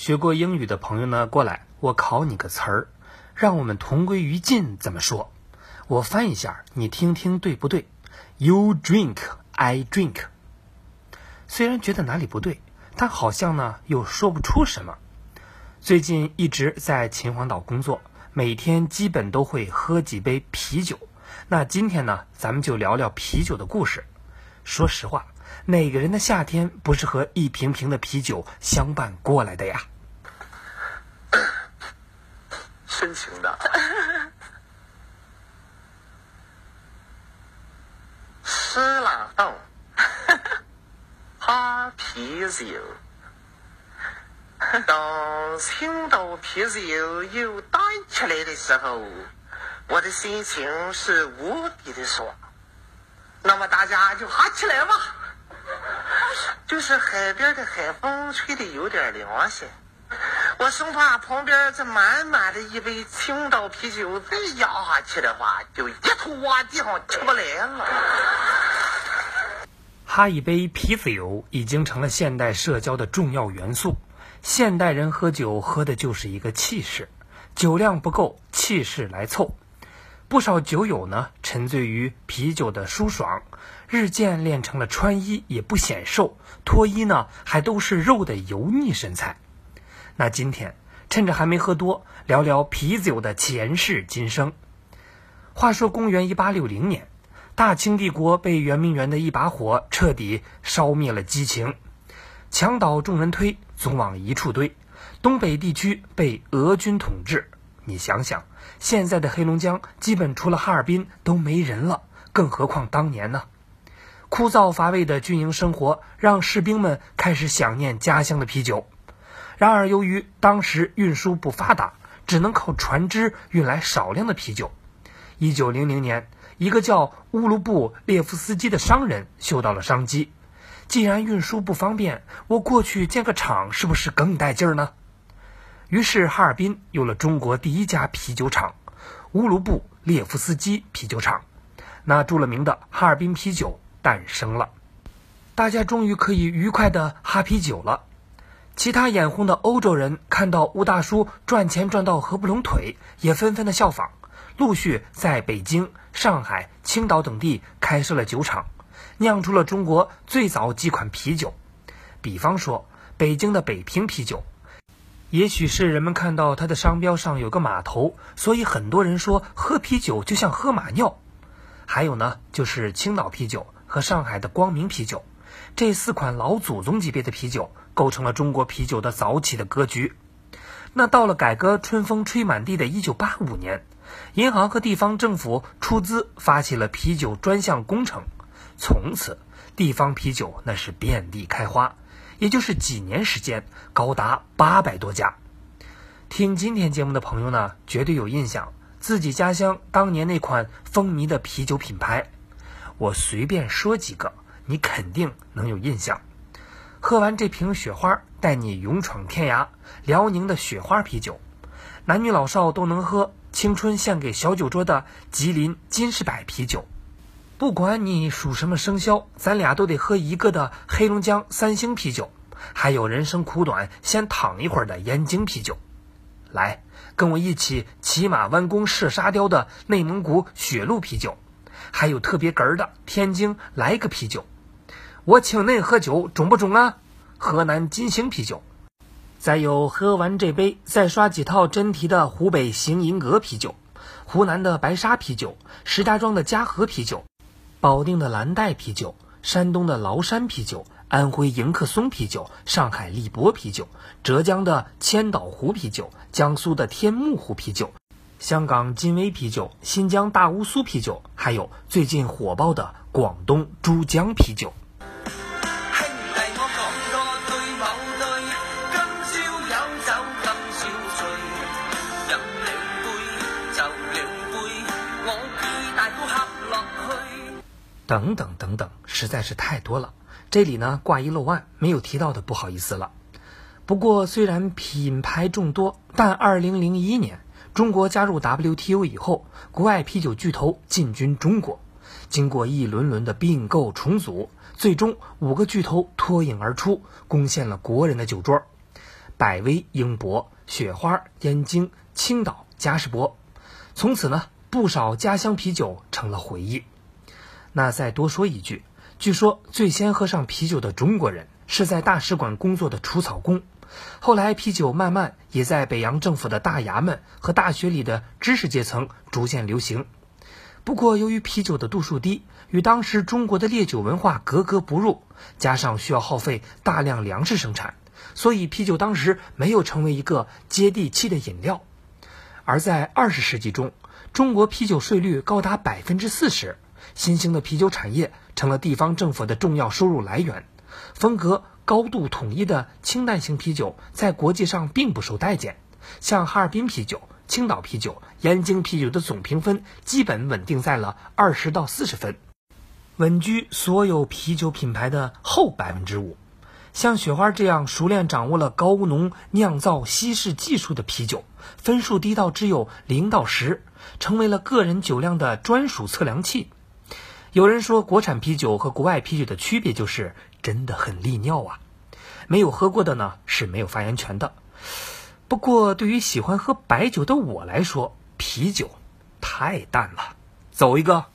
学过英语的朋友呢，过来，我考你个词儿，让我们同归于尽。怎么说？我翻一下，你听听对不对？You drink, I drink。虽然觉得哪里不对，但好像呢又说不出什么。最近一直在秦皇岛工作，每天基本都会喝几杯啤酒。那今天呢，咱们就聊聊啤酒的故事。说实话，哪个人的夏天不是和一瓶瓶的啤酒相伴过来的呀？深情的，湿冷冻，哈啤酒。当青岛啤酒又端起来的时候，我的心情是无比的爽。那么大家就哈起来吧，就是海边的海风吹的有点凉些，我生怕旁边这满满的一杯青岛啤酒再压下去的话，就一头往地上起不来了。哈一杯啤酒已经成了现代社交的重要元素。现代人喝酒喝的就是一个气势，酒量不够，气势来凑。不少酒友呢沉醉于啤酒的舒爽，日渐练成了穿衣也不显瘦，脱衣呢还都是肉的油腻身材。那今天趁着还没喝多，聊聊啤酒的前世今生。话说公元一八六零年，大清帝国被圆明园的一把火彻底烧灭了激情。墙倒众人推，总往一处堆。东北地区被俄军统治，你想想，现在的黑龙江基本除了哈尔滨都没人了，更何况当年呢？枯燥乏味的军营生活让士兵们开始想念家乡的啤酒。然而，由于当时运输不发达，只能靠船只运来少量的啤酒。一九零零年，一个叫乌鲁布列夫斯基的商人嗅到了商机。既然运输不方便，我过去建个厂是不是更带劲儿呢？于是哈尔滨有了中国第一家啤酒厂——乌鲁布列夫斯基啤酒厂，那著了名的哈尔滨啤酒诞生了。大家终于可以愉快的哈啤酒了。其他眼红的欧洲人看到吴大叔赚钱赚到合不拢腿，也纷纷的效仿，陆续在北京、上海、青岛等地开设了酒厂。酿出了中国最早几款啤酒，比方说北京的北平啤酒，也许是人们看到它的商标上有个码头，所以很多人说喝啤酒就像喝马尿。还有呢，就是青岛啤酒和上海的光明啤酒，这四款老祖宗级别的啤酒，构成了中国啤酒的早起的格局。那到了改革春风吹满地的一九八五年，银行和地方政府出资发起了啤酒专项工程。从此，地方啤酒那是遍地开花，也就是几年时间，高达八百多家。听今天节目的朋友呢，绝对有印象，自己家乡当年那款风靡的啤酒品牌，我随便说几个，你肯定能有印象。喝完这瓶雪花，带你勇闯天涯。辽宁的雪花啤酒，男女老少都能喝，青春献给小酒桌的吉林金士百啤酒。不管你属什么生肖，咱俩都得喝一个的黑龙江三星啤酒，还有人生苦短先躺一会儿的燕京啤酒。来，跟我一起骑马弯弓射沙雕的内蒙古雪鹿啤酒，还有特别哏儿的天津来个啤酒。我请恁喝酒，中不中啊？河南金星啤酒，再有喝完这杯再刷几套真题的湖北行银阁啤酒，湖南的白沙啤酒，石家庄的嘉禾啤酒。保定的蓝带啤酒，山东的崂山啤酒，安徽迎客松啤酒，上海力博啤酒，浙江的千岛湖啤酒，江苏的天目湖啤酒，香港金威啤酒，新疆大乌苏啤酒，还有最近火爆的广东珠江啤酒。等等等等，实在是太多了。这里呢挂一漏万，没有提到的不好意思了。不过虽然品牌众多，但2001年中国加入 WTO 以后，国外啤酒巨头进军中国，经过一轮轮的并购重组，最终五个巨头脱颖而出，攻陷了国人的酒桌。百威、英博、雪花、燕京、青岛、嘉士伯。从此呢，不少家乡啤酒成了回忆。那再多说一句，据说最先喝上啤酒的中国人是在大使馆工作的除草工。后来，啤酒慢慢也在北洋政府的大衙门和大学里的知识阶层逐渐流行。不过，由于啤酒的度数低，与当时中国的烈酒文化格格不入，加上需要耗费大量粮食生产，所以啤酒当时没有成为一个接地气的饮料。而在二十世纪中，中国啤酒税率高达百分之四十，新兴的啤酒产业成了地方政府的重要收入来源。风格高度统一的清淡型啤酒在国际上并不受待见，像哈尔滨啤酒。青岛啤酒、燕京啤酒的总评分基本稳定在了二十到四十分，稳居所有啤酒品牌的后百分之五。像雪花这样熟练掌握了高浓酿造稀释技术的啤酒，分数低到只有零到十，成为了个人酒量的专属测量器。有人说，国产啤酒和国外啤酒的区别就是真的很利尿啊！没有喝过的呢是没有发言权的。不过，对于喜欢喝白酒的我来说，啤酒太淡了。走一个。